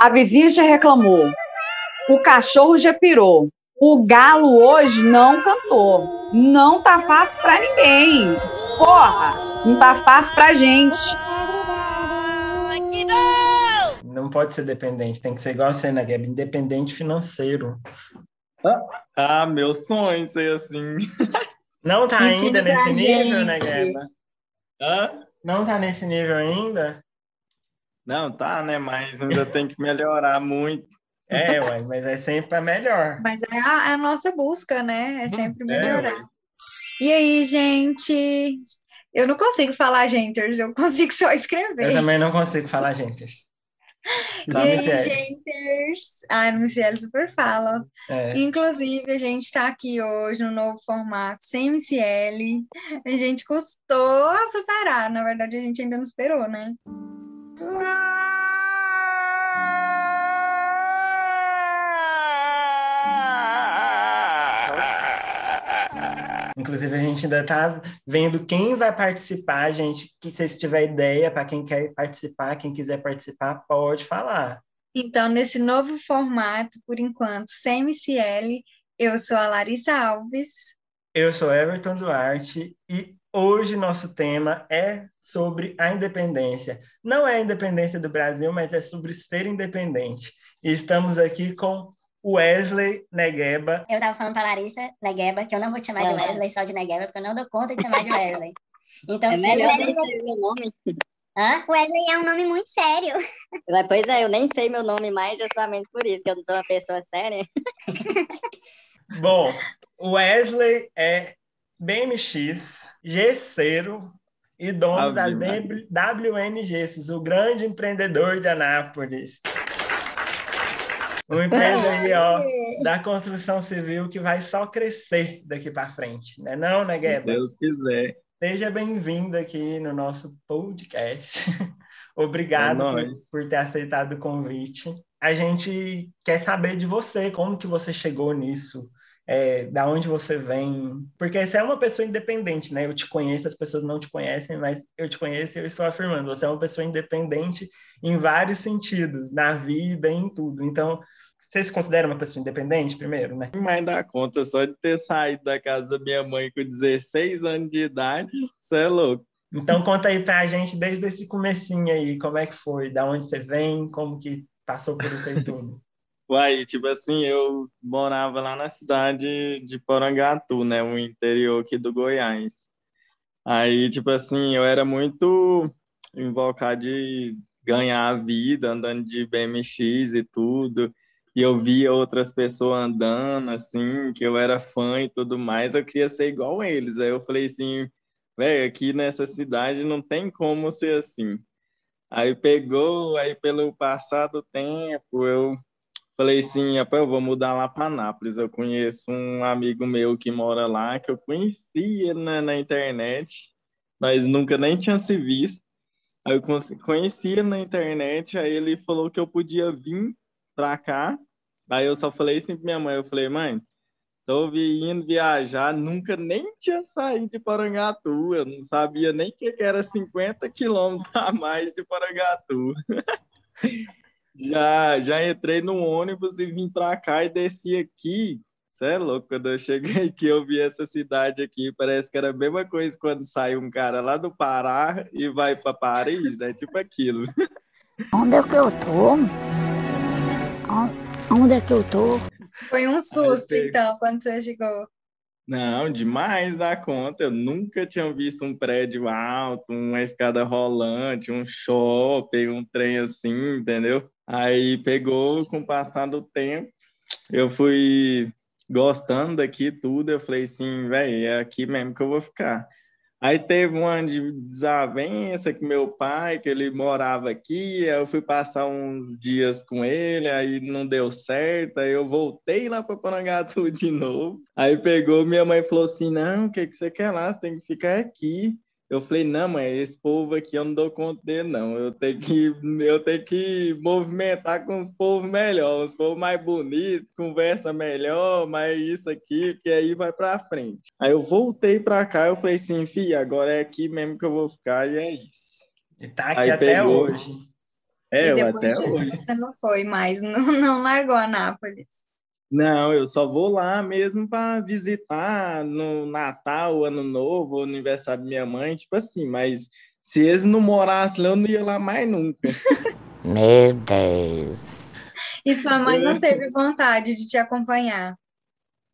A vizinha já reclamou. O cachorro já pirou. O galo hoje não cantou. Não tá fácil pra ninguém. Porra, não tá fácil pra gente. Não pode ser dependente, tem que ser igual a você, né, Gabi? Independente financeiro. Ah, meu sonho ser assim. Não tá ainda nesse nível, né, gente. Gabi? Hã? Não tá nesse nível ainda? Não, tá, né? Mas ainda tem que melhorar muito. É, ué, mas é sempre a melhor. Mas é a, é a nossa busca, né? É sempre melhorar. ué. E aí, gente? Eu não consigo falar genters, eu consigo só Eu escrever. também não consigo falar, gente. E aí, genters? Ah, no Michele super fala. É. Inclusive, a gente está aqui hoje no novo formato sem MCL. A gente custou a superar, na verdade, a gente ainda não esperou, né? Inclusive, a gente ainda tá vendo quem vai participar, gente. Que se tiver ideia para quem quer participar, quem quiser participar, pode falar. Então, nesse novo formato, por enquanto, sem MCL, eu sou a Larissa Alves. Eu sou Everton Duarte e hoje nosso tema é sobre a independência. Não é a independência do Brasil, mas é sobre ser independente. E estamos aqui com Wesley Negueba. Eu tava falando pra Larissa Negueba que eu não vou te chamar de. Wesley só de Negueba, porque eu não dou conta de chamar de Wesley. Então, É se melhor eu- nem meu nome. Hã? Wesley é um nome muito sério. Pois é, eu nem sei meu nome mais justamente por isso, que eu não sou uma pessoa séria. Bom, Wesley é BMX, gesseiro e dono Ave da Maria. WNG, o grande empreendedor de Anápolis. Aí, ó, da construção civil que vai só crescer daqui para frente, né não, né, Se Gueba? Deus quiser. Seja bem-vindo aqui no nosso podcast. Obrigado É por, por ter aceitado o convite. A gente quer saber de você, como que você chegou nisso, é, da onde você vem, porque você é uma pessoa independente, né? Eu te conheço, as pessoas não te conhecem, mas eu te conheço e eu estou afirmando, você é uma pessoa independente em vários sentidos, na vida, em tudo. Então, você se considera uma pessoa independente, primeiro, né? Mas dá conta só de ter saído da casa da minha mãe com 16 anos de idade, você é louco. Então conta aí pra gente desde esse comecinho aí, como é que foi, da onde você vem, como que passou por isso aí tudo. Uai, tipo assim, eu morava lá na cidade de Porangatu, né, o interior aqui do Goiás. Aí, tipo assim, eu era muito invocado de ganhar a vida, andando de BMX e tudo. E eu via outras pessoas andando, assim, que eu era fã e tudo mais, eu queria ser igual eles. Aí eu falei assim, velho, aqui nessa cidade não tem como ser assim. Aí pegou, aí pelo passar do tempo, eu falei rapaz, eu vou mudar lá para Nápoles. Eu conheço um amigo meu que mora lá, que eu conhecia na, na internet, mas nunca nem tinha se visto. Aí eu con- conhecia na internet, aí ele falou que eu podia vir pra cá. Aí eu só falei assim pra minha mãe, eu falei, mãe, tô vindo viajar, nunca nem tinha saído de Porangatu, eu não sabia nem que era 50 quilômetros a mais de Porangatu. Já, já entrei no ônibus e vim pra cá e desci aqui. Você é louco, quando eu cheguei aqui, eu vi essa cidade aqui, parece que era a mesma coisa quando sai um cara lá do Pará e vai para Paris, é tipo aquilo. Onde é que eu tô? Onde é que eu tô? Foi um susto, pego. então, quando você chegou. Não, demais da conta. Eu nunca tinha visto um prédio alto, uma escada rolante, um shopping, um trem assim, entendeu? Aí pegou, com o passar do tempo, eu fui gostando daqui tudo. Eu falei assim, velho, é aqui mesmo que eu vou ficar. Aí teve um de desavença com meu pai, que ele morava aqui, aí eu fui passar uns dias com ele, aí não deu certo, aí eu voltei lá para Porangatu de novo. Aí pegou, minha mãe falou assim: "Não, o que que você quer lá? Você tem que ficar aqui". Eu falei: "Não, mãe, esse povo aqui eu não dou conta dele não. Eu tenho que eu tenho que movimentar com os povos melhor, os povos mais bonitos, conversa melhor, mas isso aqui que aí vai para frente". Aí eu voltei para cá, eu falei assim: "Fia, agora é aqui mesmo que eu vou ficar e é isso". E tá aqui Aí até pegou. hoje. É, e depois até disso hoje. você não foi mais, não, não largou Anápolis. Não, eu só vou lá mesmo para visitar no Natal, Ano Novo, aniversário da minha mãe, tipo assim, mas se eles não morassem lá, eu não ia lá mais nunca. Meu Deus. E sua mãe não teve vontade de te acompanhar.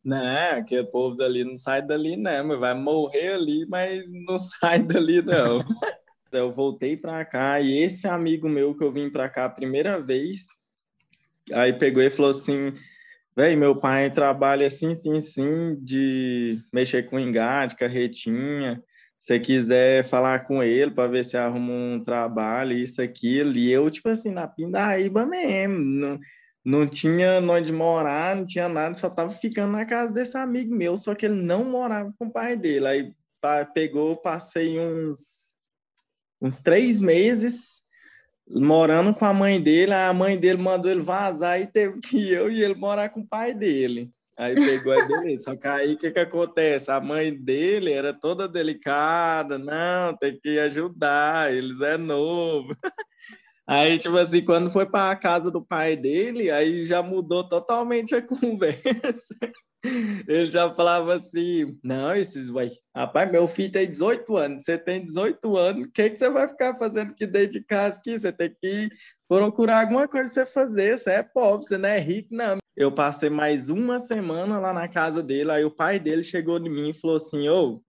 Não, aquele povo dali não sai dali, não, mas vai morrer ali, mas não sai dali, não. Eu voltei para cá e esse amigo meu que eu vim para cá a primeira vez, aí pegou e falou assim: Véi, meu pai trabalha assim, sim, sim, de mexer com engate, carretinha. Se quiser falar com ele para ver se arruma um trabalho, isso, aquilo. E eu, tipo assim, na pindaíba mesmo. Não, não tinha onde morar, não tinha nada, só tava ficando na casa desse amigo meu, só que ele não morava com o pai dele. Aí pegou, passei uns, uns três meses morando com a mãe dele, a mãe dele mandou ele vazar e teve que eu e ele morar com o pai dele. Aí pegou, aí beleza. Só que aí o que que acontece? A mãe dele era toda delicada, não, tem que ajudar, eles é novo. Aí, tipo assim, quando foi para a casa do pai dele, aí já mudou totalmente a conversa. Ele já falava assim: Não, esses, uai, rapaz, meu filho tem 18 anos, você tem 18 anos, o que, que você vai ficar fazendo aqui dentro de casa aqui? Você tem que procurar alguma coisa pra você fazer, você é pobre, você não é rico, não. Eu passei mais uma semana lá na casa dele, aí o pai dele chegou em mim e falou assim: Ô,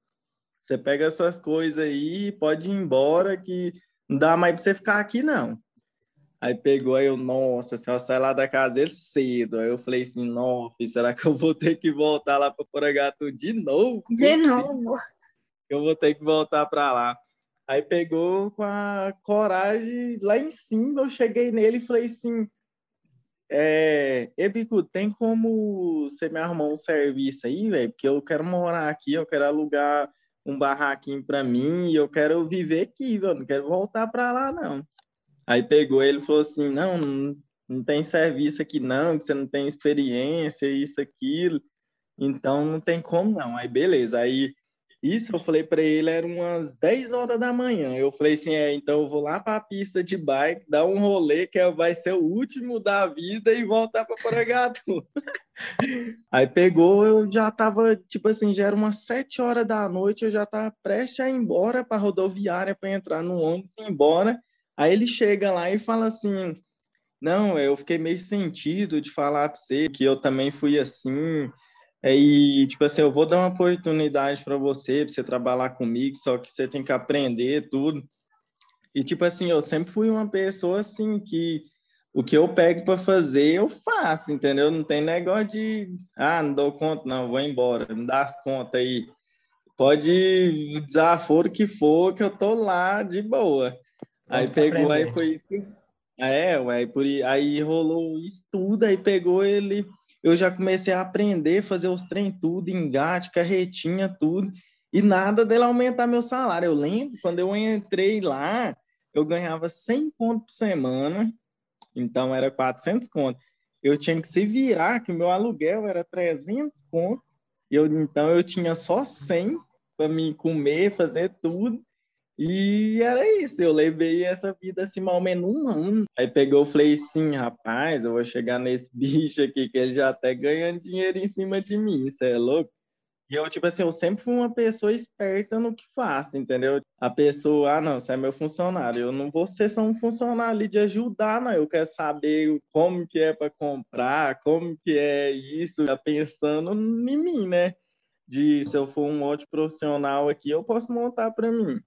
você pega essas coisas aí, pode ir embora, que não dá mais pra você ficar aqui, não. Aí pegou, aí eu, nossa, senhora sai lá da casa dele cedo. Aí eu falei assim, nossa, será que eu vou ter que voltar lá para Porangatu de novo? De novo. Eu vou ter que voltar para lá. Aí pegou com a coragem lá em cima, eu cheguei nele e falei assim, é, Ebico, tem como você me arrumar um serviço aí, velho? Porque eu quero morar aqui, eu quero alugar um barraquinho para mim e eu quero viver aqui, velho. Não quero voltar para lá, não. Aí pegou ele e falou assim: não, não, não tem serviço aqui, não, que você não tem experiência, isso, aquilo. Então não tem como não. Aí beleza. Aí isso eu falei para ele, era umas 10 horas da manhã. Eu falei assim: é, então eu vou lá para a pista de bike, dar um rolê que é- vai ser o último da vida e voltar para Porangatu. Aí pegou, eu já tava, tipo assim, já era umas 7 horas da noite, eu já tava prestes a ir embora para rodoviária para entrar no ônibus e ir embora. Aí ele chega lá e fala assim: Não, eu fiquei meio sentido de falar para você que eu também fui assim. E, tipo assim, eu vou dar uma oportunidade para você, para você trabalhar comigo, só que você tem que aprender tudo. E, tipo assim, eu sempre fui uma pessoa assim que o que eu pego para fazer, eu faço, entendeu? Não tem negócio de, ah, não dou conta, não, vou embora, me dá as contas aí. Pode desaforo que for, que eu tô lá de boa. Aí pegou, aí aprender. foi isso que... É, ué, por... aí rolou isso tudo, aí pegou ele... Eu já comecei a aprender, fazer os trem tudo, engate, carretinha, tudo, e nada dele aumentar meu salário. Eu lembro, quando eu entrei lá, eu ganhava 100 conto por semana, então era 400 conto. Eu tinha que se virar, que o meu aluguel era 300 conto, eu, então eu tinha só 100 para me comer, fazer tudo, e era isso, eu levei essa vida assim, mal menos um ano. Aí pegou, eu falei assim, rapaz, eu vou chegar nesse bicho aqui, que ele já tá ganhando dinheiro em cima de mim, isso é louco? E eu, tipo assim, eu sempre fui uma pessoa esperta no que faço, entendeu? A pessoa, ah, não, você é meu funcionário, eu não vou ser só um funcionário ali de ajudar, não, eu quero saber como que é para comprar, como que é isso, tá pensando em mim, né? De se eu for um ótimo profissional aqui, eu posso montar para mim.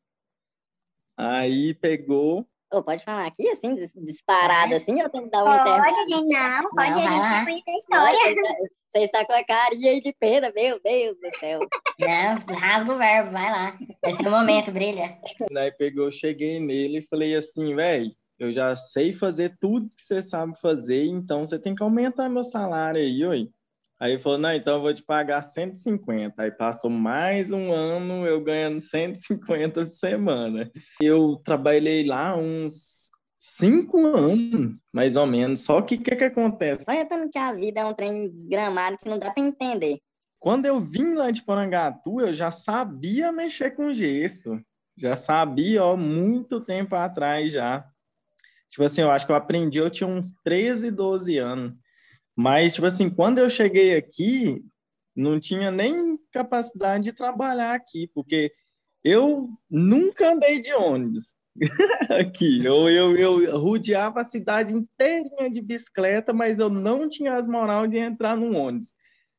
Aí pegou, Ô, pode falar aqui, assim, dis- disparado, assim, ou tem que dar um intervalo? Pode, gente, não, pode, Não, a gente quer conhecer a história. Você está, você está com a carinha aí de pena, meu Deus do céu. Não, rasga o verbo, vai lá. Esse é o momento, brilha. Aí pegou, cheguei nele e falei assim, velho, eu já sei fazer tudo que você sabe fazer, então você tem que aumentar meu salário aí, oi. Aí ele falou, não, então eu vou te pagar 150. Aí passou mais um ano eu ganhando 150 por semana. Eu trabalhei lá uns cinco anos, mais ou menos. Só que o que, que acontece? Só reparando que a vida é um trem desgramado que não dá pra entender. Quando eu vim lá de Porangatu, eu já sabia mexer com gesso. Já sabia, ó, muito tempo atrás já. Tipo assim, eu acho que eu aprendi, eu tinha uns 13, 12 anos. Mas, tipo assim, quando eu cheguei aqui, não tinha nem capacidade de trabalhar aqui, porque eu nunca andei de ônibus aqui. Eu, eu, eu rodeava a cidade inteirinha de bicicleta, mas eu não tinha as moral de entrar num ônibus.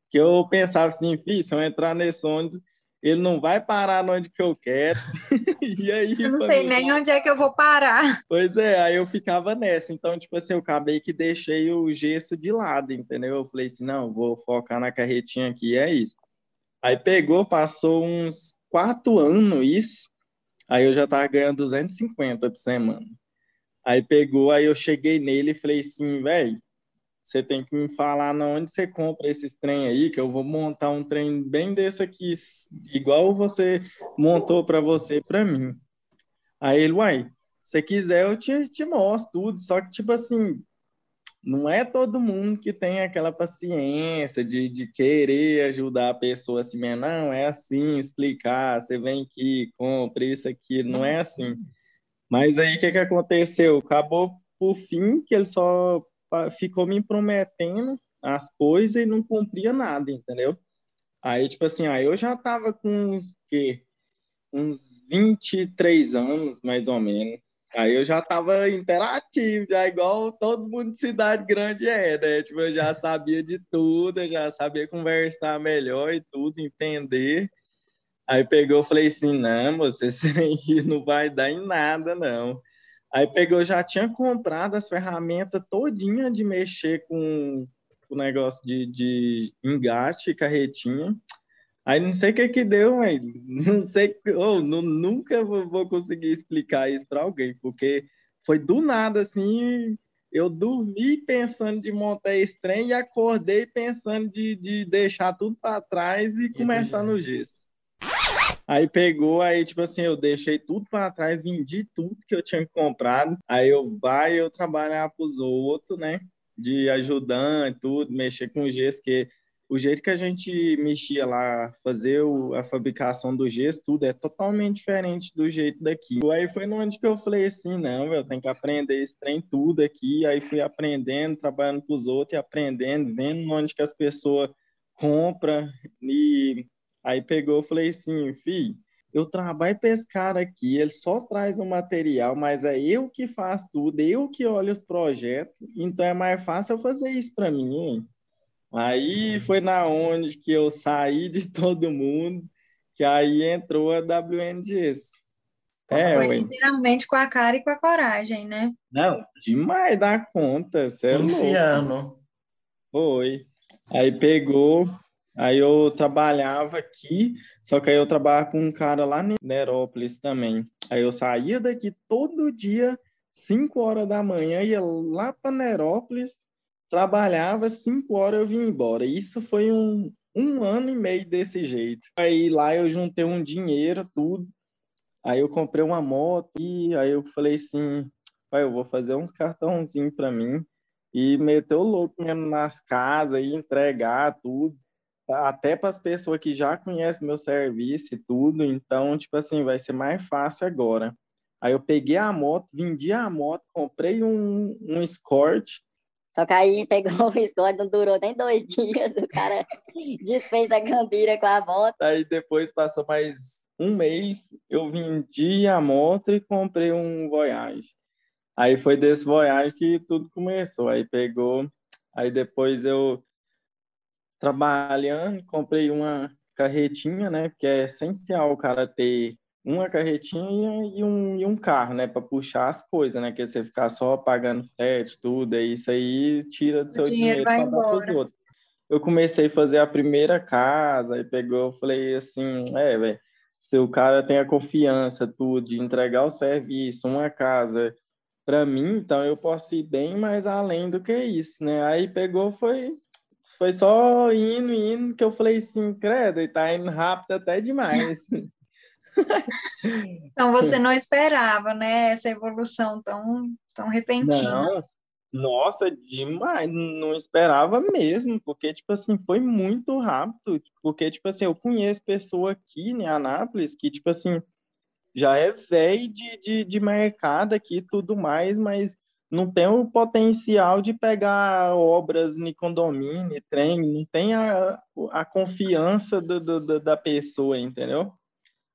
Que eu pensava assim, filho, se eu entrar nesse ônibus, ele não vai parar onde que eu quero. e aí, Eu não sei nem onde é que eu vou parar. Pois é, aí eu ficava nessa. Então, tipo assim, eu acabei que deixei o gesso de lado, entendeu? Eu falei assim, não, vou focar na carretinha aqui, é isso. Aí pegou, passou uns quatro anos isso, aí eu já tava ganhando 250 por semana. Aí pegou, aí eu cheguei nele e falei assim, velho, você tem que me falar na onde você compra esses trem aí, que eu vou montar um trem bem desse aqui, igual você montou para você para mim. Aí ele, uai, se quiser eu te, te mostro tudo, só que tipo assim, não é todo mundo que tem aquela paciência de, de querer ajudar a pessoa assim, não, é assim, explicar, você vem aqui, compra isso aqui, não é assim. Mas aí o que, que aconteceu? Acabou por fim que ele só ficou me prometendo as coisas e não cumpria nada, entendeu? Aí, tipo assim, aí eu já tava com uns, que, uns 23 anos, mais ou menos. Aí eu já tava interativo, já igual todo mundo de cidade grande é, né? Tipo, eu já sabia de tudo, eu já sabia conversar melhor e tudo, entender. Aí pegou, falei assim, não, você não vai dar em nada, não. Aí pegou, já tinha comprado as ferramentas todinha de mexer com o negócio de, de engate, carretinha. Aí não sei o que que deu, mas não sei, oh, não, nunca vou conseguir explicar isso para alguém, porque foi do nada assim, eu dormi pensando de montar esse trem e acordei pensando de, de deixar tudo para trás e começar no gesso. Aí pegou, aí tipo assim, eu deixei tudo para trás, vendi tudo que eu tinha comprado. Aí eu vai eu trabalhar para os outros, né? De ajudante, tudo, mexer com gesso, que o jeito que a gente mexia lá, fazer o, a fabricação do gesso, tudo é totalmente diferente do jeito daqui. Aí foi onde que eu falei assim, não, eu tenho que aprender esse trem tudo aqui. Aí fui aprendendo, trabalhando com os outros e aprendendo, vendo onde que as pessoas compram e Aí pegou, falei assim, filho, eu trabalho para esse cara aqui, ele só traz o material, mas é eu que faço tudo, eu que olho os projetos, então é mais fácil eu fazer isso para mim. Hein? Aí foi na onde que eu saí de todo mundo, que aí entrou a WNGS. É, foi literalmente com a cara e com a coragem, né? Não, demais da conta, você é louco. Foi. Aí pegou, Aí eu trabalhava aqui, só que aí eu trabalhava com um cara lá em Nerópolis também. Aí eu saía daqui todo dia, 5 horas da manhã, ia lá para Nerópolis, trabalhava, 5 horas eu vim embora. Isso foi um, um ano e meio desse jeito. Aí lá eu juntei um dinheiro, tudo. Aí eu comprei uma moto e aí eu falei assim, pai, eu vou fazer uns cartãozinhos para mim e meter o louco mesmo nas casas e entregar tudo até para as pessoas que já conhecem meu serviço e tudo, então, tipo assim, vai ser mais fácil agora. Aí eu peguei a moto, vendi a moto, comprei um, um Escort. Só que aí pegou o Escort, não durou nem dois dias, o cara desfez a gambira com a moto. Aí depois passou mais um mês, eu vendi a moto e comprei um Voyage. Aí foi desse Voyage que tudo começou. Aí pegou, aí depois eu trabalhando, comprei uma carretinha, né? Porque é essencial o cara ter uma carretinha e um, e um carro, né? Para puxar as coisas, né? Que você ficar só pagando frete, tudo, é isso aí tira do seu o dinheiro, dinheiro para dar pros outros. Eu comecei a fazer a primeira casa, e pegou, eu falei assim, é, velho, se o cara tem a confiança, tudo, de entregar o serviço, uma casa para mim, então eu posso ir bem mais além do que isso, né? Aí pegou, foi foi só indo, indo, que eu falei assim, credo, e tá indo rápido até demais. então você não esperava, né, essa evolução tão, tão repentina. Não, nossa, demais, não esperava mesmo, porque, tipo assim, foi muito rápido, porque, tipo assim, eu conheço pessoa aqui em Anápolis que, tipo assim, já é velho de, de, de mercado aqui e tudo mais, mas não tem o potencial de pegar obras em condomínio, trem, não tem a, a confiança do, do, da pessoa, entendeu?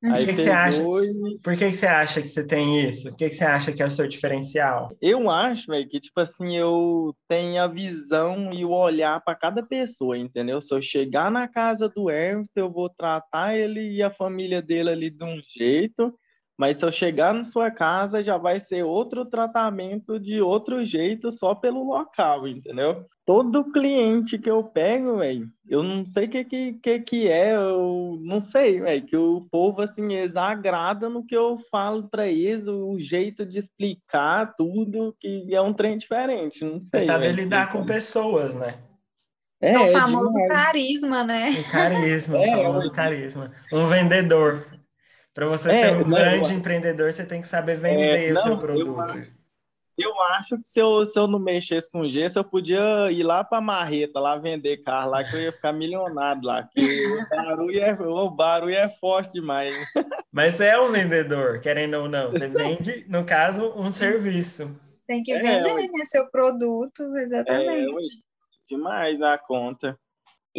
Por que, que você acha? E... Por que, que você acha que você tem isso? O que, que você acha que é o seu diferencial? Eu acho, velho, que tipo assim, eu tenho a visão e o olhar para cada pessoa, entendeu? Se eu chegar na casa do Everton, eu vou tratar ele e a família dele ali de um jeito mas se eu chegar na sua casa, já vai ser outro tratamento de outro jeito, só pelo local, entendeu? Todo cliente que eu pego, velho, eu não sei o que, que, que, que é, eu não sei, velho, que o povo, assim, exagrada no que eu falo para eles, o jeito de explicar tudo, que é um trem diferente, não sei. É saber lidar com pessoas, né? É, é o famoso demais. carisma, né? O carisma, é, o famoso carisma. Um vendedor. Para você é, ser um não, grande eu... empreendedor, você tem que saber vender é, não, o seu produto. Eu, eu, acho que se eu, se eu não mexesse com gesso, eu podia ir lá para Marreta, lá vender carro, lá que eu ia ficar milionário lá. o barulho é, o barulho é forte demais. Mas você é um vendedor, querendo ou não. Você vende, no caso, um serviço. Tem que é, vender, é, né? Seu produto, exatamente. É, demais na conta.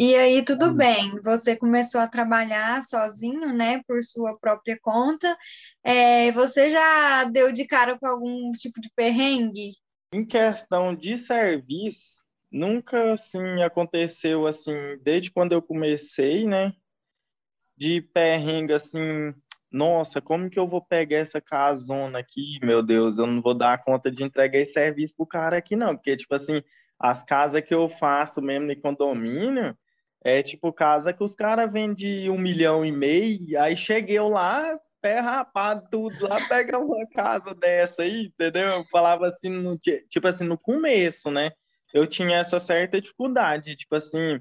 E aí, tudo bem, você começou a trabalhar sozinho, né, por sua própria conta. É, você já deu de cara com algum tipo de perrengue? Em questão de serviço, nunca assim aconteceu assim, desde quando eu comecei, né, de perrengue assim, nossa, como que eu vou pegar essa casona aqui, meu Deus, eu não vou dar conta de entregar esse serviço pro cara aqui não, porque tipo assim, as casas que eu faço mesmo em condomínio, é tipo casa que os caras vendem um milhão e meio, aí cheguei eu lá, pé rapado, tudo lá, pega uma casa dessa aí, entendeu? Eu falava assim, no, tipo assim, no começo, né? Eu tinha essa certa dificuldade, tipo assim,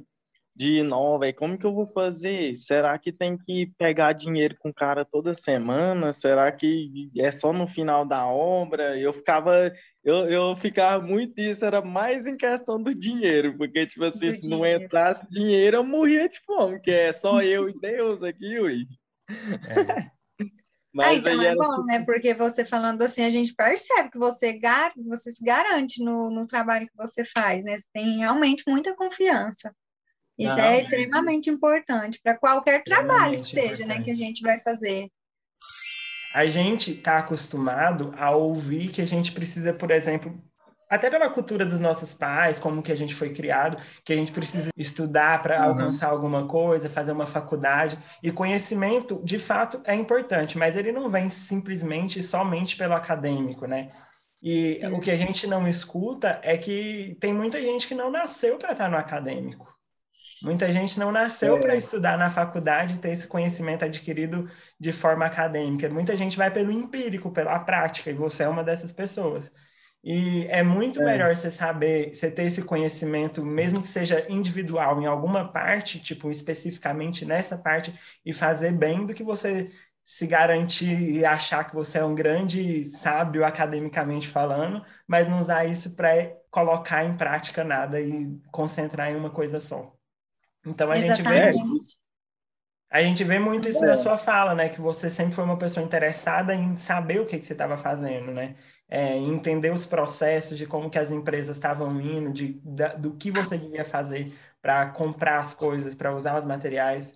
de não, velho, como que eu vou fazer? Será que tem que pegar dinheiro com o cara toda semana? Será que é só no final da obra? Eu ficava, eu, eu ficava muito isso, era mais em questão do dinheiro, porque, tipo assim, do se dinheiro. não entrasse dinheiro, eu morria de fome, que é só eu e Deus aqui, ui. É. Mas ah, então é bom, tipo... né? Porque você falando assim, a gente percebe que você, gar... você se garante no, no trabalho que você faz, né? Você tem realmente muita confiança. Isso Não, é extremamente importante para qualquer trabalho que seja, né, que a gente vai fazer. A gente está acostumado a ouvir que a gente precisa, por exemplo, até pela cultura dos nossos pais, como que a gente foi criado, que a gente precisa estudar para uhum. alcançar alguma coisa, fazer uma faculdade. E conhecimento, de fato, é importante, mas ele não vem simplesmente somente pelo acadêmico, né? E Sim. o que a gente não escuta é que tem muita gente que não nasceu para estar no acadêmico. Muita gente não nasceu é. para estudar na faculdade e ter esse conhecimento adquirido de forma acadêmica. Muita gente vai pelo empírico, pela prática, e você é uma dessas pessoas. E é muito é. melhor você saber, você ter esse conhecimento, mesmo que seja individual em alguma parte, tipo, especificamente nessa parte, e fazer bem, do que você se garantir e achar que você é um grande sábio academicamente falando, mas não usar isso para colocar em prática nada e concentrar em uma coisa só. Então a Exatamente. gente vê a gente vê muito Sim, isso na sua fala, né? Que você sempre foi uma pessoa interessada em saber o que, que você estava fazendo, né? É, entender os processos de como que as empresas estavam indo, de, da, do que você devia fazer para comprar as coisas, para usar os materiais.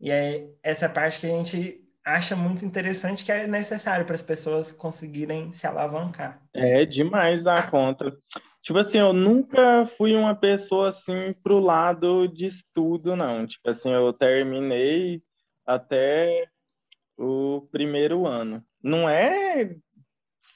E é essa parte que a gente acha muito interessante que é necessário para as pessoas conseguirem se alavancar. É demais da conta. Tipo assim, eu nunca fui uma pessoa assim pro lado de estudo, não. Tipo assim, eu terminei até o primeiro ano. Não é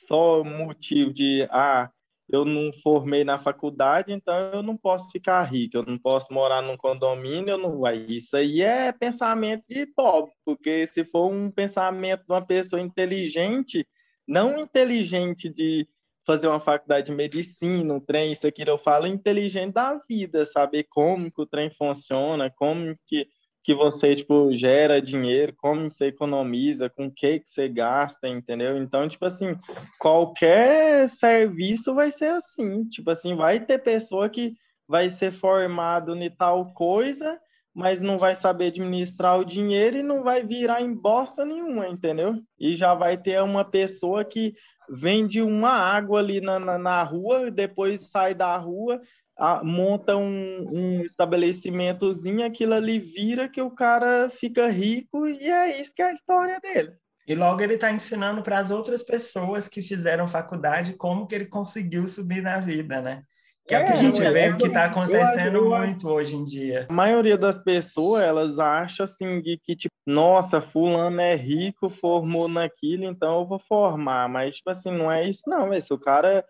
só motivo de, ah, eu não formei na faculdade, então eu não posso ficar rico, eu não posso morar num condomínio, eu não vai. Isso aí é pensamento de pobre, porque se for um pensamento de uma pessoa inteligente, não inteligente de fazer uma faculdade de medicina, um trem, isso aqui eu falo inteligente da vida, saber como que o trem funciona, como que, que você, tipo, gera dinheiro, como você economiza, com o que que você gasta, entendeu? Então, tipo assim, qualquer serviço vai ser assim, tipo assim, vai ter pessoa que vai ser formado em tal coisa, mas não vai saber administrar o dinheiro e não vai virar em bosta nenhuma, entendeu? E já vai ter uma pessoa que vende uma água ali na, na, na rua, depois sai da rua, a, monta um, um estabelecimentozinho, aquilo ali vira que o cara fica rico e é isso que é a história dele. E logo ele está ensinando para as outras pessoas que fizeram faculdade como que ele conseguiu subir na vida, né? Que é, é o que a gente vê que está acontecendo eu, muito hoje em dia. A maioria das pessoas, elas acham assim, de que, tipo, nossa, fulano é rico, formou naquilo, então eu vou formar. Mas, tipo assim, não é isso não, se o cara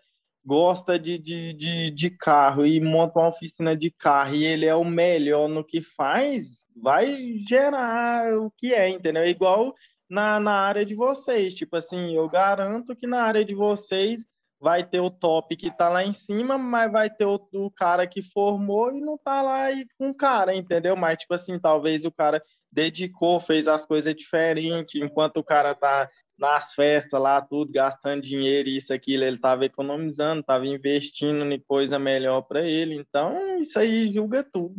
gosta de, de, de, de carro e monta uma oficina de carro e ele é o melhor no que faz, vai gerar o que é, entendeu? É igual na, na área de vocês. Tipo assim, eu garanto que na área de vocês vai ter o top que tá lá em cima, mas vai ter o, cara que formou e não tá lá aí com cara, entendeu? Mas, tipo assim, talvez o cara dedicou, fez as coisas diferentes, enquanto o cara tá nas festas lá, tudo, gastando dinheiro, isso, aquilo, ele tava economizando, tava investindo em coisa melhor para ele. Então, isso aí julga tudo.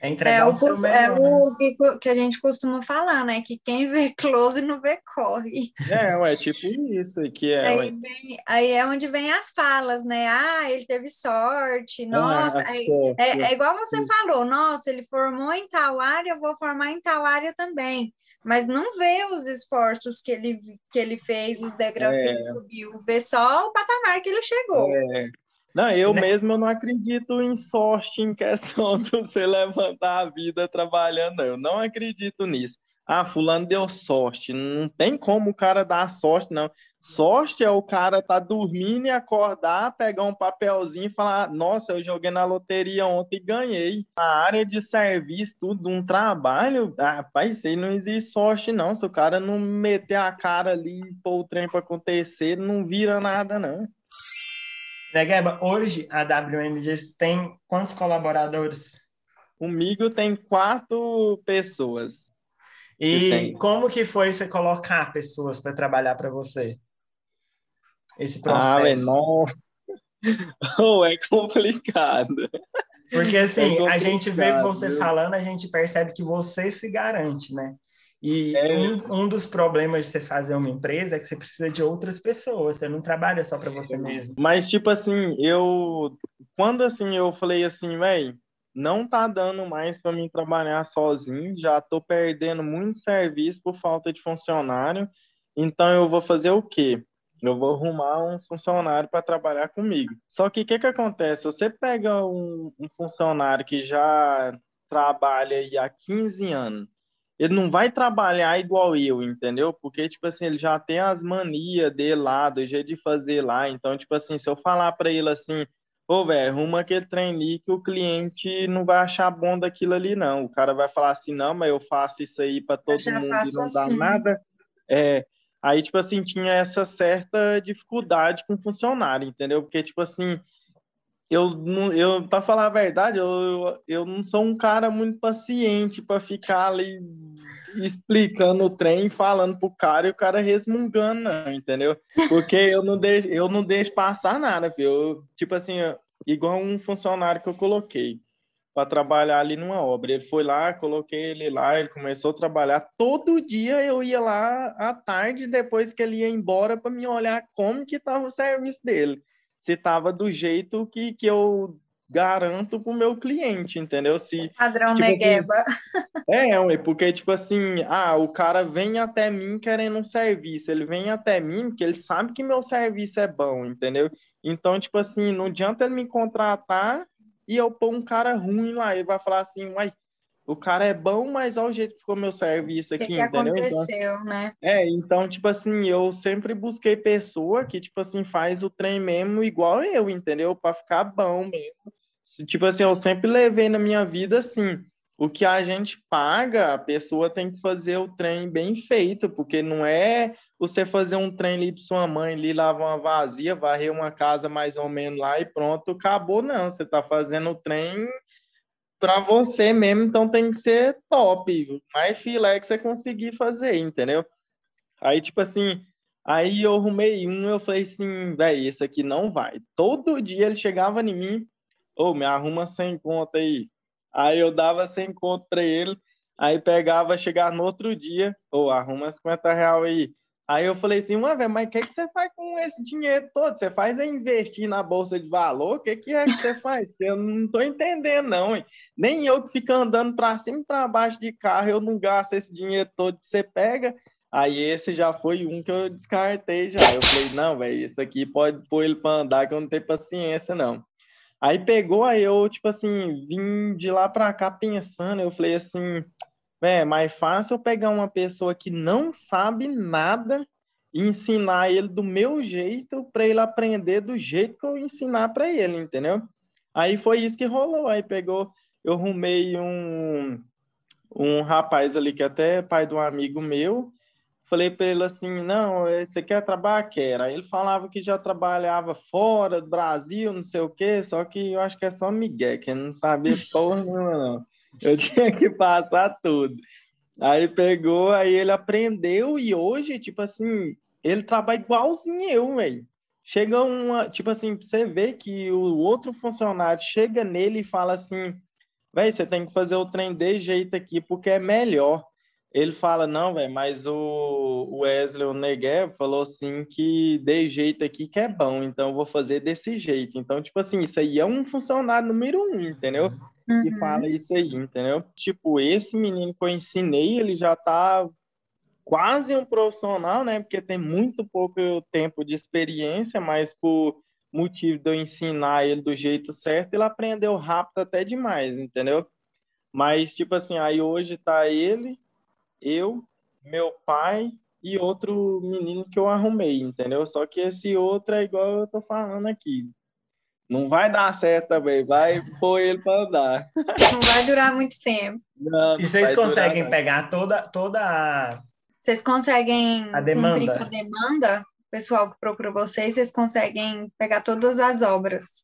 É, entregar é o, o melhor, é o né? que, que, a gente costuma falar, né? Que quem vê close não vê corre. É, é tipo isso que é. Aí, vem, aí, é onde vem as falas, né? Ah, ele teve sorte, é, nossa. É, aí, é, é, igual você falou, nossa, ele formou em tal área, eu vou formar em tal área também. Mas não vê os esforços que ele, que ele fez, os degraus que ele é. subiu, vê só o patamar que ele chegou. É. Não, eu né? mesmo eu não acredito em sorte em questão de você levantar a vida trabalhando, eu não acredito nisso. Ah, fulano deu sorte. Não tem como o cara dar sorte, não. Sorte é o cara tá dormindo e acordar, pegar um papelzinho e falar: Nossa, eu joguei na loteria ontem e ganhei. A área de serviço, tudo, um trabalho, rapaz, isso aí não existe sorte, não. Se o cara não meter a cara ali e pôr o trem para acontecer, não vira nada, não. Negueba, hoje a WMGs tem quantos colaboradores? Comigo tem quatro pessoas. E como que foi você colocar pessoas para trabalhar para você? Esse processo. Ah, não. é complicado. Porque assim, é a gente vê você falando, a gente percebe que você se garante, né? E é. um, um dos problemas de você fazer uma empresa é que você precisa de outras pessoas, você não trabalha só para você mesmo. Mas, tipo assim, eu. Quando assim eu falei assim, velho, não tá dando mais para mim trabalhar sozinho, já tô perdendo muito serviço por falta de funcionário, então eu vou fazer o quê? Eu vou arrumar um funcionário para trabalhar comigo. Só que o que, que acontece? Você pega um, um funcionário que já trabalha aí há 15 anos, ele não vai trabalhar igual eu, entendeu? Porque, tipo assim, ele já tem as manias dele lá, do jeito de fazer lá. Então, tipo assim, se eu falar para ele assim, ô, velho, arruma aquele trem ali que o cliente não vai achar bom daquilo ali, não. O cara vai falar assim, não, mas eu faço isso aí para todo mundo e não assim. dá nada. É, aí, tipo assim, tinha essa certa dificuldade com o funcionário, entendeu? Porque, tipo assim, eu, eu para falar a verdade, eu, eu não sou um cara muito paciente para ficar ali explicando o trem, falando pro cara e o cara resmungando, não, entendeu? Porque eu não deixo, eu não deixo passar nada, viu? Eu, tipo assim, igual um funcionário que eu coloquei para trabalhar ali numa obra. Ele foi lá, coloquei ele lá, ele começou a trabalhar. Todo dia eu ia lá à tarde, depois que ele ia embora, para me olhar como que estava o serviço dele se estava do jeito que, que eu garanto para o meu cliente, entendeu? Se, Padrão tipo Negueba. Assim, é, porque, tipo assim, ah, o cara vem até mim querendo um serviço, ele vem até mim porque ele sabe que meu serviço é bom, entendeu? Então, tipo assim, não adianta ele me contratar e eu pôr um cara ruim lá, ele vai falar assim, uai, o cara é bom, mas olha o jeito que ficou meu serviço aqui, que que entendeu? Então, aconteceu, então, né? É, então, tipo assim, eu sempre busquei pessoa que, tipo assim, faz o trem mesmo igual eu, entendeu? Para ficar bom mesmo. Tipo assim, eu sempre levei na minha vida assim, o que a gente paga, a pessoa tem que fazer o trem bem feito, porque não é você fazer um trem ali para sua mãe ali, lavar uma vazia, varrer uma casa mais ou menos lá e pronto, acabou, não. Você tá fazendo o trem para você mesmo, então tem que ser top, mais filé que você conseguir fazer, entendeu? Aí, tipo assim, aí eu arrumei um, eu falei assim, velho, esse aqui não vai. Todo dia ele chegava em mim, ô, oh, me arruma sem conta aí. Aí eu dava sem conta para ele, aí pegava, chegar no outro dia, ô, oh, arruma 50 real aí. Aí eu falei assim, uma mas o que, que você faz com esse dinheiro todo? Você faz é investir na bolsa de valor? O que, que é que você faz? Eu não estou entendendo, não. Hein? Nem eu que fico andando para cima e para baixo de carro, eu não gasto esse dinheiro todo que você pega. Aí esse já foi um que eu descartei já. Eu falei, não, velho, isso aqui pode pôr ele para andar, que eu não tenho paciência, não. Aí pegou, aí eu, tipo assim, vim de lá para cá pensando, eu falei assim, é mais fácil eu pegar uma pessoa que não sabe nada e ensinar ele do meu jeito para ele aprender do jeito que eu ensinar para ele, entendeu? Aí foi isso que rolou. Aí pegou, eu arrumei um, um rapaz ali que até é pai de um amigo meu. Falei para ele assim: não, você quer trabalhar? Quero. Aí ele falava que já trabalhava fora do Brasil, não sei o quê, só que eu acho que é só Miguel, que não sabia porra nenhuma, não. Eu tinha que passar tudo. Aí pegou, aí ele aprendeu e hoje, tipo assim, ele trabalha igualzinho eu, velho. Chega uma, tipo assim, você vê que o outro funcionário chega nele e fala assim, velho, você tem que fazer o trem de jeito aqui porque é melhor. Ele fala, não, velho, mas o Wesley, o Negev, falou assim que de jeito aqui que é bom, então eu vou fazer desse jeito. Então, tipo assim, isso aí é um funcionário número um, entendeu? uhum. Que fala isso aí, entendeu? Tipo, esse menino que eu ensinei, ele já tá quase um profissional, né? Porque tem muito pouco tempo de experiência, mas por motivo de eu ensinar ele do jeito certo, ele aprendeu rápido até demais, entendeu? Mas, tipo assim, aí hoje tá ele, eu, meu pai e outro menino que eu arrumei, entendeu? Só que esse outro é igual eu tô falando aqui. Não vai dar certo também, vai pôr ele para andar. Não vai durar muito tempo. Não, e vocês conseguem durar, pegar toda, toda a. Vocês conseguem a demanda. a demanda? O pessoal que procura vocês, vocês conseguem pegar todas as obras?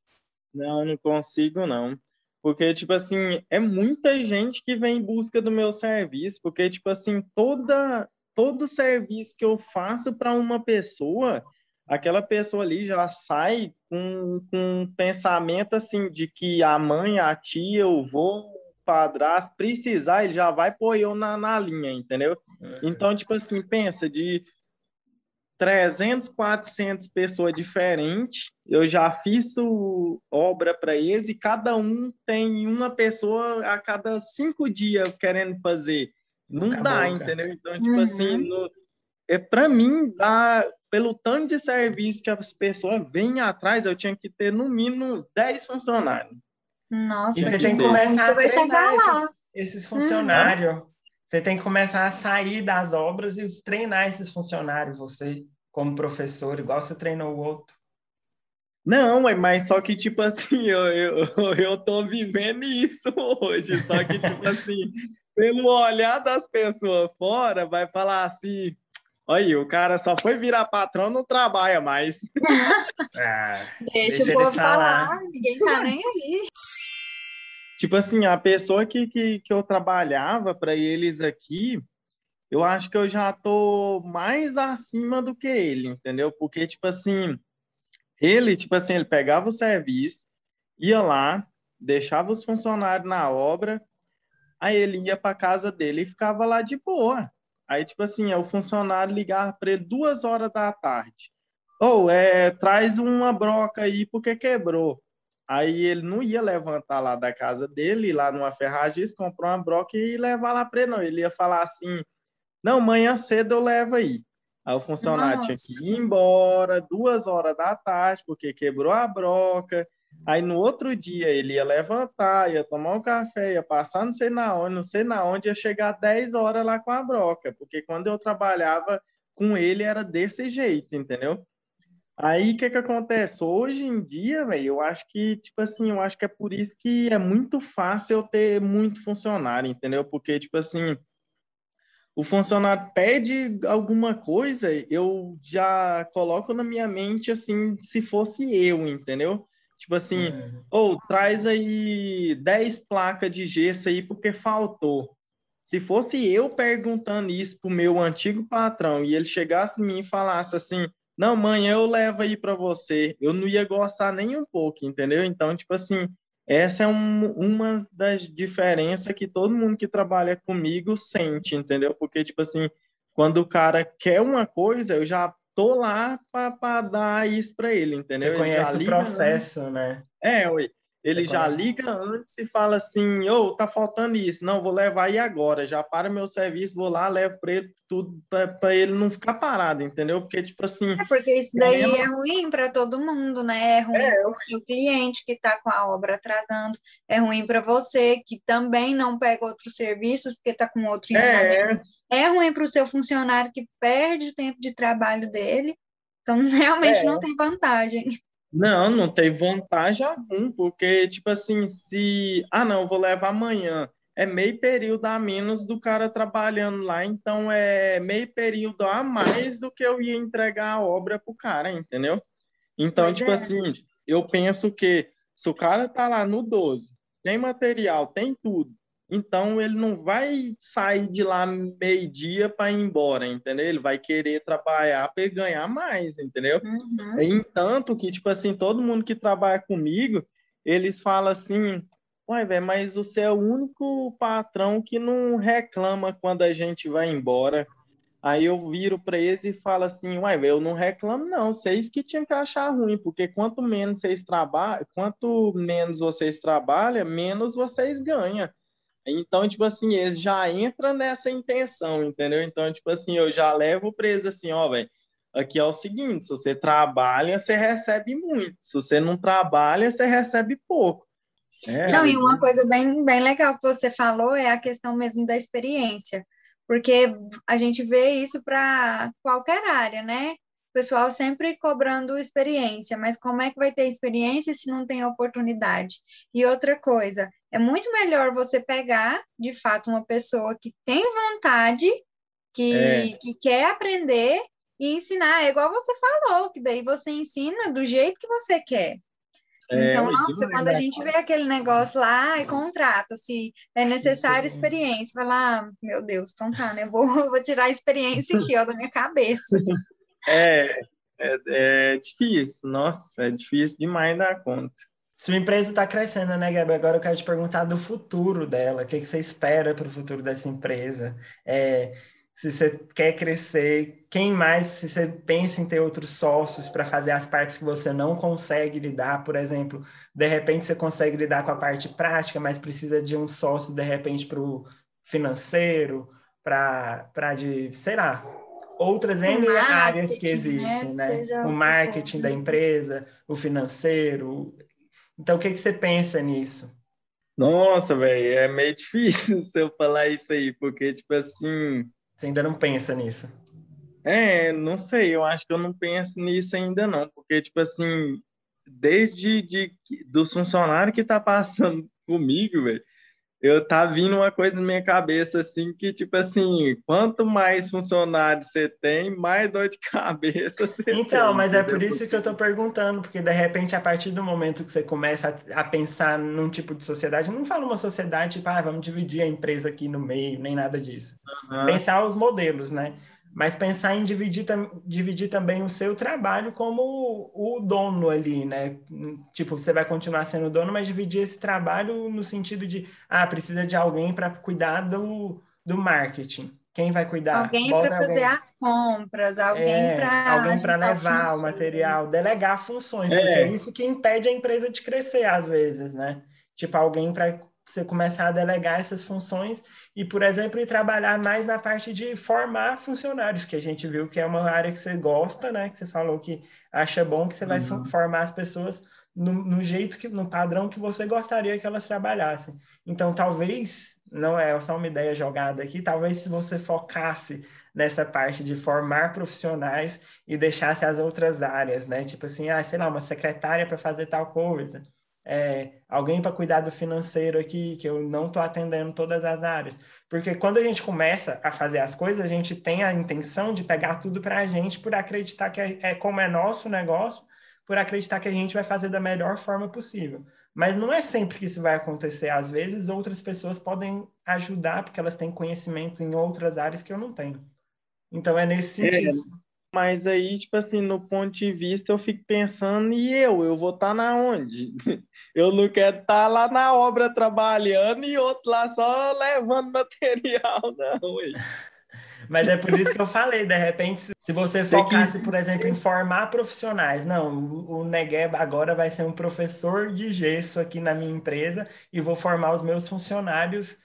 Não, não consigo, não. Porque, tipo assim, é muita gente que vem em busca do meu serviço, porque, tipo assim, toda, todo serviço que eu faço para uma pessoa, aquela pessoa ali já sai com, com um pensamento assim de que a mãe, a tia, o vô, o padrasto, precisar, ele já vai pôr eu na, na linha, entendeu? Uhum. Então, tipo assim, pensa de 300, 400 pessoas diferentes, eu já fiz o, obra para eles e cada um tem uma pessoa a cada cinco dias querendo fazer. Não dá, entendeu? Então, tipo assim, uhum. assim, no, é para mim dá pelo tanto de serviço que as pessoas vêm atrás, eu tinha que ter no mínimo uns 10 funcionários. Nossa, e você tem que começar a treinar esses, esses, funcionários. Uhum. Você tem que começar a sair das obras e treinar esses funcionários, você, como professor, igual você treinou o outro. Não, mas só que, tipo assim, eu, eu, eu tô vivendo isso hoje. Só que, tipo assim, pelo olhar das pessoas fora, vai falar assim, Aí, o cara só foi virar patrão, não trabalha mais. Ah, deixa, deixa o povo falar. falar, ninguém tá nem aí. Tipo assim, a pessoa que, que, que eu trabalhava para eles aqui, eu acho que eu já tô mais acima do que ele, entendeu? Porque, tipo assim, ele, tipo assim, ele pegava o serviço, ia lá, deixava os funcionários na obra, aí ele ia para casa dele e ficava lá de boa. Aí, tipo assim, é o funcionário ligar para ele duas horas da tarde. Ou, oh, é, traz uma broca aí porque quebrou. Aí ele não ia levantar lá da casa dele, lá numa ferragista, comprar uma broca e levar lá para ele, não. Ele ia falar assim, não, manhã cedo eu levo aí. Aí o funcionário Nossa. tinha que ir embora duas horas da tarde, porque quebrou a broca. Aí no outro dia ele ia levantar, ia tomar um café, ia passar não sei na onde, não sei na onde, ia chegar 10 horas lá com a broca, porque quando eu trabalhava com ele era desse jeito, entendeu? Aí o que que acontece? Hoje em dia, velho, eu acho que, tipo assim, eu acho que é por isso que é muito fácil eu ter muito funcionário, entendeu? Porque, tipo assim, o funcionário pede alguma coisa, eu já coloco na minha mente assim, se fosse eu, entendeu? Tipo assim, é. ou oh, traz aí 10 placas de gesso aí porque faltou. Se fosse eu perguntando isso pro meu antigo patrão e ele chegasse em mim e falasse assim, não, mãe, eu levo aí para você, eu não ia gostar nem um pouco, entendeu? Então, tipo assim, essa é um, uma das diferenças que todo mundo que trabalha comigo sente, entendeu? Porque, tipo assim, quando o cara quer uma coisa, eu já tô lá para dar isso para ele, entendeu? Você conhece o processo, antes. né? É, ui. Ele já liga antes e fala assim: ô, oh, tá faltando isso. Não, vou levar aí agora. Já para meu serviço, vou lá, levo para ele tudo, para ele não ficar parado, entendeu? Porque, tipo assim. É porque isso daí é, é ruim para todo mundo, né? É ruim é, para o seu cliente que está com a obra atrasando. É ruim para você que também não pega outros serviços porque está com outro é. É ruim para o seu funcionário que perde o tempo de trabalho dele. Então, realmente é. não tem vantagem. Não, não tem vantagem algum, porque, tipo assim, se. Ah, não, vou levar amanhã. É meio período a menos do cara trabalhando lá, então é meio período a mais do que eu ia entregar a obra pro cara, entendeu? Então, pois tipo é. assim, eu penso que se o cara tá lá no 12, tem material, tem tudo, então ele não vai sair de lá meio-dia para ir embora, entendeu? Ele vai querer trabalhar para ganhar mais, entendeu? Uhum. Entanto que, tipo assim, todo mundo que trabalha comigo, eles falam assim, uai, velho, mas você é o único patrão que não reclama quando a gente vai embora. Aí eu viro para eles e falo assim, uai, velho, eu não reclamo não, vocês que tinham que achar ruim, porque quanto menos vocês trabalham, quanto menos vocês trabalham, menos vocês ganham. Então, tipo assim, eles já entram nessa intenção, entendeu? Então, tipo assim, eu já levo preso assim, ó, velho, aqui é o seguinte, se você trabalha, você recebe muito. Se você não trabalha, você recebe pouco. É, não, e uma coisa bem, bem legal que você falou é a questão mesmo da experiência, porque a gente vê isso para qualquer área, né? O pessoal sempre cobrando experiência, mas como é que vai ter experiência se não tem oportunidade? E outra coisa, é muito melhor você pegar, de fato, uma pessoa que tem vontade, que, é. que quer aprender e ensinar. É igual você falou, que daí você ensina do jeito que você quer. É, então, nossa, quando a gente vê aquele negócio lá e contrata, se é necessária experiência, vai lá, ah, meu Deus, então tá, né? Vou, vou tirar a experiência aqui, ó, da minha cabeça. É, é, é difícil, nossa, é difícil demais dar conta. Sua empresa está crescendo, né, Gabi? Agora eu quero te perguntar do futuro dela. O que, que você espera para o futuro dessa empresa? É, se você quer crescer, quem mais, se você pensa em ter outros sócios para fazer as partes que você não consegue lidar, por exemplo, de repente você consegue lidar com a parte prática, mas precisa de um sócio, de repente, para o financeiro, para de, sei lá, outras N áreas que né? existem, né? né? O marketing da empresa, o financeiro, então, o que, que você pensa nisso? Nossa, velho, é meio difícil se eu falar isso aí, porque, tipo assim. Você ainda não pensa nisso? É, não sei, eu acho que eu não penso nisso ainda não, porque, tipo assim, desde de, dos funcionários que tá passando comigo, velho, eu tá vindo uma coisa na minha cabeça assim que tipo assim, quanto mais funcionários você tem, mais dor de cabeça você Então, tem, mas é por isso que eu tô perguntando, porque de repente a partir do momento que você começa a, a pensar num tipo de sociedade, não fala uma sociedade tipo, ah, vamos dividir a empresa aqui no meio, nem nada disso. Uhum. Pensar os modelos, né? Mas pensar em dividir, dividir também o seu trabalho como o dono ali, né? Tipo, você vai continuar sendo dono, mas dividir esse trabalho no sentido de, ah, precisa de alguém para cuidar do, do marketing. Quem vai cuidar? Alguém para fazer as compras, alguém é, para alguém para levar o, o material, delegar funções, é. porque é isso que impede a empresa de crescer às vezes, né? Tipo, alguém para você começar a delegar essas funções e, por exemplo, ir trabalhar mais na parte de formar funcionários, que a gente viu que é uma área que você gosta, né? Que você falou que acha bom que você vai uhum. formar as pessoas no, no, jeito que, no padrão que você gostaria que elas trabalhassem. Então, talvez, não é só uma ideia jogada aqui, talvez se você focasse nessa parte de formar profissionais e deixasse as outras áreas, né? Tipo assim, ah, sei lá, uma secretária para fazer tal coisa é, alguém para cuidar do financeiro aqui, que eu não estou atendendo todas as áreas. Porque quando a gente começa a fazer as coisas, a gente tem a intenção de pegar tudo para a gente por acreditar que é, é como é nosso negócio, por acreditar que a gente vai fazer da melhor forma possível. Mas não é sempre que isso vai acontecer. Às vezes, outras pessoas podem ajudar, porque elas têm conhecimento em outras áreas que eu não tenho. Então, é nesse é, sentido. É. Mas aí, tipo assim, no ponto de vista, eu fico pensando, e eu? Eu vou estar tá na onde? Eu não quero estar tá lá na obra trabalhando e outro lá só levando material, não. Mas é por isso que eu falei, de repente, se você focasse, por exemplo, em formar profissionais, não, o Negueba agora vai ser um professor de gesso aqui na minha empresa e vou formar os meus funcionários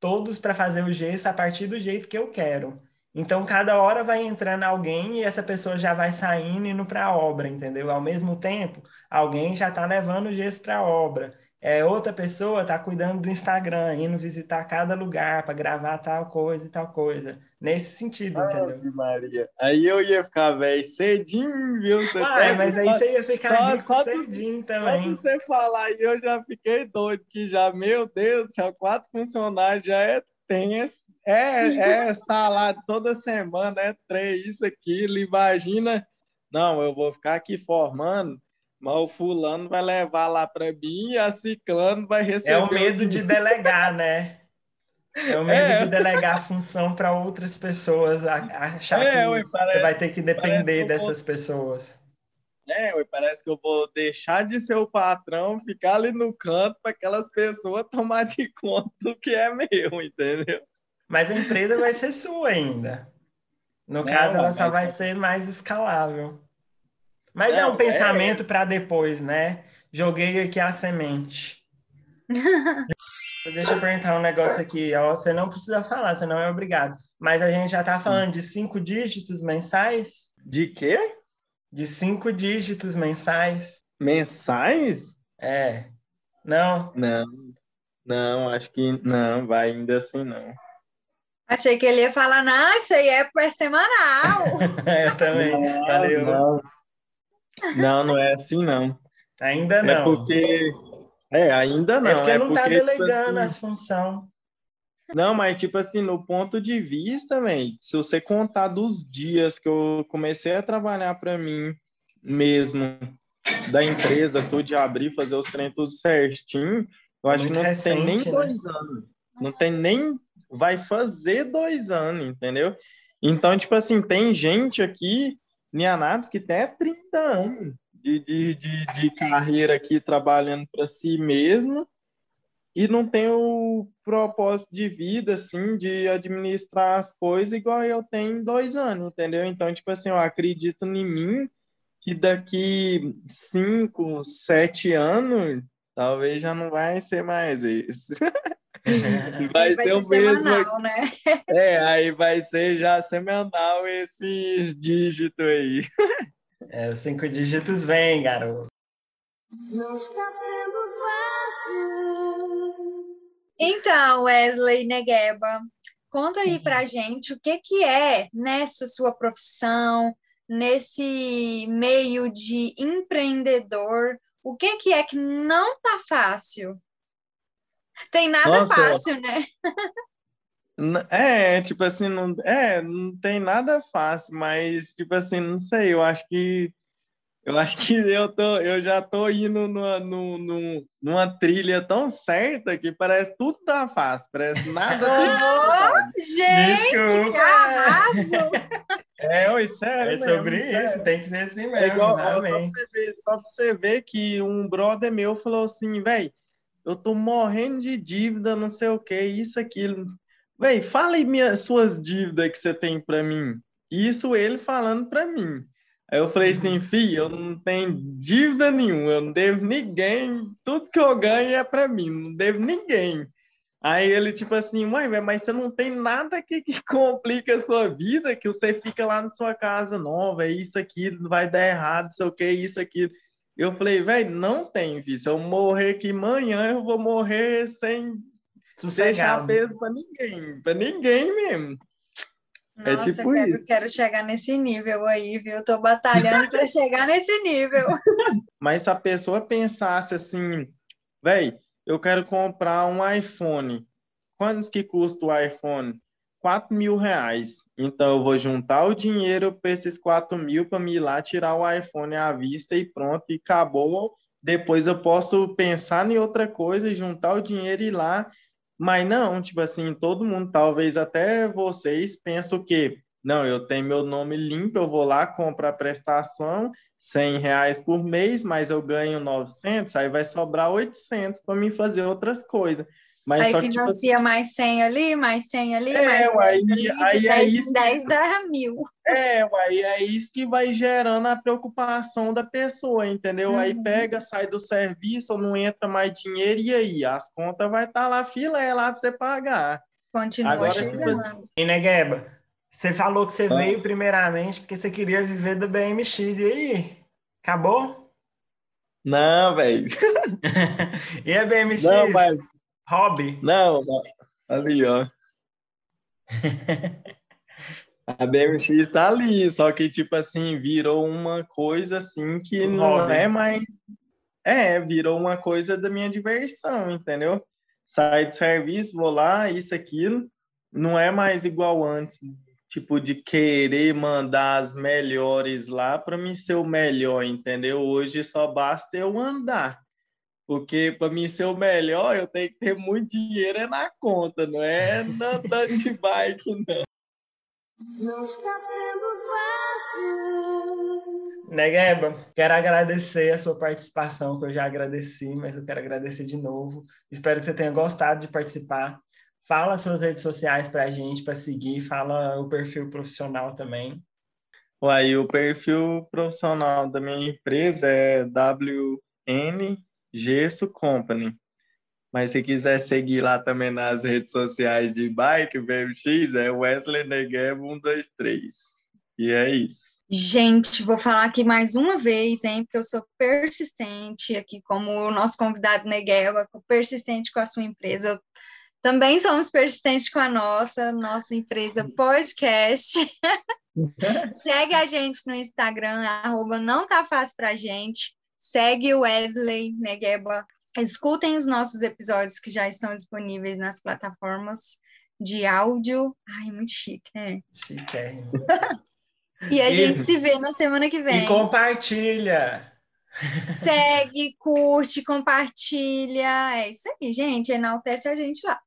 todos para fazer o gesso a partir do jeito que eu quero. Então, cada hora vai entrando alguém e essa pessoa já vai saindo e indo para a obra, entendeu? Ao mesmo tempo, alguém já está levando o gesso para a obra é, outra pessoa está cuidando do Instagram, indo visitar cada lugar para gravar tal coisa e tal coisa. Nesse sentido, Ave entendeu? Maria. Aí eu ia ficar, velho, cedinho, viu? Você ah, mas aí você ia ficar só, rico só cedinho também. Só você falar aí, eu já fiquei doido, que já, meu Deus do céu, quatro funcionários já é tenso. É, é salário toda semana, é três, isso, aquilo, imagina. Não, eu vou ficar aqui formando mas o fulano vai levar lá para mim e a ciclano vai receber. É o medo de delegar, né? É o medo é. de delegar a função para outras pessoas, achar é, que ué, parece, vai ter que depender que dessas vou... pessoas. É, ué, parece que eu vou deixar de ser o patrão, ficar ali no canto para aquelas pessoas tomar de conta do que é meu, entendeu? Mas a empresa vai ser sua ainda. No Não, caso, ela só vai ser mais escalável. Mas é, é um pensamento é... para depois, né? Joguei aqui a semente. Deixa eu perguntar um negócio aqui. Ó, você não precisa falar, você não é obrigado. Mas a gente já está falando de cinco dígitos mensais? De quê? De cinco dígitos mensais. Mensais? É. Não? Não. Não, acho que não, vai ainda assim não. Achei que ele ia falar, não, isso aí é, é semanal. eu também. Não, Valeu. Não. Não, não é assim, não. Ainda é não. É porque. É, ainda não. É porque é não está delegando tipo assim... as funções. Não, mas tipo assim, no ponto de vista, véio, se você contar dos dias que eu comecei a trabalhar para mim mesmo, da empresa, tudo de abrir, fazer os treinos tudo certinho, eu acho Muito que não recente, tem nem né? dois anos. Não tem nem. Vai fazer dois anos, entendeu? Então, tipo assim, tem gente aqui em Anápolis que tem 30 anos de, de, de, de carreira aqui trabalhando para si mesmo e não tem o propósito de vida, assim, de administrar as coisas igual eu tenho em dois anos, entendeu? Então, tipo assim, eu acredito em mim que daqui cinco, sete anos, talvez já não vai ser mais isso. vai, vai ser, ser mesmo. Semanal, né? É, aí vai ser já semanal esses dígitos aí. É, os cinco dígitos vem, garoto. Então, Wesley Negueba, conta aí pra gente o que que é nessa sua profissão, nesse meio de empreendedor, o que que é que não tá fácil? Tem nada Nossa, fácil, né? É, tipo assim, não, é, não tem nada fácil, mas, tipo assim, não sei, eu acho que eu acho que eu, tô, eu já tô indo numa, numa, numa trilha tão certa que parece tudo tá fácil, parece nada. oh, gente, Desculpa. que arraso! É, oi, sério. É sobre mesmo, isso, sério. tem que ser assim mesmo. É igual, só, pra você ver, só pra você ver que um brother meu falou assim, velho, eu tô morrendo de dívida, não sei o que, isso, aquilo. Véi, fala aí minhas, suas dívidas que você tem para mim. Isso ele falando para mim. Aí eu falei assim, filho, eu não tenho dívida nenhuma, eu não devo ninguém, tudo que eu ganho é para mim, não devo ninguém. Aí ele, tipo assim, mãe, mas você não tem nada que, que complica a sua vida, que você fica lá na sua casa nova, é isso aqui, vai dar errado, não sei o que, isso aqui. Eu falei, velho, não tem, filho. Se eu morrer aqui amanhã, eu vou morrer sem Sossegado. deixar peso para ninguém. Para ninguém mesmo. É Nossa, é tipo eu quero, isso. quero chegar nesse nível aí, viu? Eu tô batalhando para chegar nesse nível. Mas se a pessoa pensasse assim, velho, eu quero comprar um iPhone. Quantos que custa o iPhone? 4 mil reais. Então, eu vou juntar o dinheiro para esses 4 mil para me ir lá tirar o iPhone à vista e pronto, e acabou. Depois eu posso pensar em outra coisa, juntar o dinheiro e ir lá. Mas não, tipo assim, todo mundo, talvez até vocês, pensam que, não, eu tenho meu nome limpo, eu vou lá, compro a prestação, 100 reais por mês, mas eu ganho 900, aí vai sobrar 800 para mim fazer outras coisas. Mas aí só que, financia tipo, mais 100 ali, mais 100 ali, É, mais 10 uai, ali, de aí é 10 isso em 10 dá mil. É, uai, é isso que vai gerando a preocupação da pessoa, entendeu? Aí Uhum. pega, sai do serviço, não entra mais dinheiro, e aí? As contas vai estar lá, filé lá pra você pagar. Continua Agora, tipo chegando. E Negueba, você falou que você Ah. veio primeiramente porque você queria viver do BMX. E aí? Acabou? Não, velho. E a BMX? Não, mas Hobby? Não, ali, ó. A BMX tá ali, só que, tipo assim, virou uma coisa assim que Um não hobby. é mais. É, virou uma coisa da minha diversão, entendeu? Sai do serviço, vou lá, isso, aquilo. Não é mais igual antes, tipo, de querer mandar as melhores lá para mim ser o melhor, entendeu? Hoje só basta eu andar. Porque para mim ser o melhor, eu tenho que ter muito dinheiro é na conta, não é andando de bike, não. Negueba, quero agradecer a sua participação, que eu já agradeci, mas eu quero agradecer de novo. Espero que você tenha gostado de participar. Fala suas redes sociais para a gente, para seguir. Fala o perfil profissional também. Aí o perfil profissional da minha empresa é WN Gesso Company. Mas se quiser seguir lá também nas redes sociais de bike, BMX, é Wesley Negev 123. E é isso. Gente, vou falar aqui mais uma vez, hein, porque eu sou persistente aqui, como o nosso convidado Negueba, persistente com a sua empresa. Eu também somos persistentes com a nossa, nossa empresa podcast. Segue a gente no Instagram, arroba não tá fácil pra gente. Segue o Wesley Negueba. Escutem os nossos episódios que já estão disponíveis nas plataformas de áudio. Ai, muito chique, né? Chiquérrimo. E a E- gente se vê na semana que vem. E compartilha. Segue, curte, compartilha. É isso aí, gente. Enaltece a gente lá.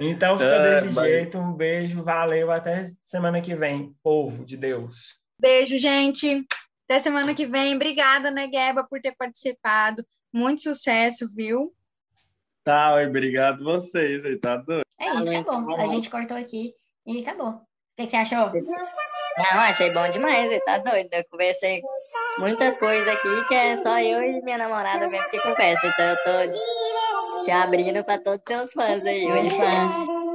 Então fica É, desse mas- jeito. Um beijo, valeu. Até semana que vem, povo de Deus. Beijo, gente. Até semana que vem. Obrigada, Negueba, por ter participado. Muito sucesso, viu? Tá, oi, obrigado vocês, aí, tá doido? É isso, acabou. então. A gente cortou aqui e acabou. O que, que você achou? Não, achei bom demais, ele tá doido. Eu conversei muitas coisas aqui que é só eu e minha namorada mesmo que conversa. Então eu tô te abrindo pra todos os seus fãs aí hoje. fãs.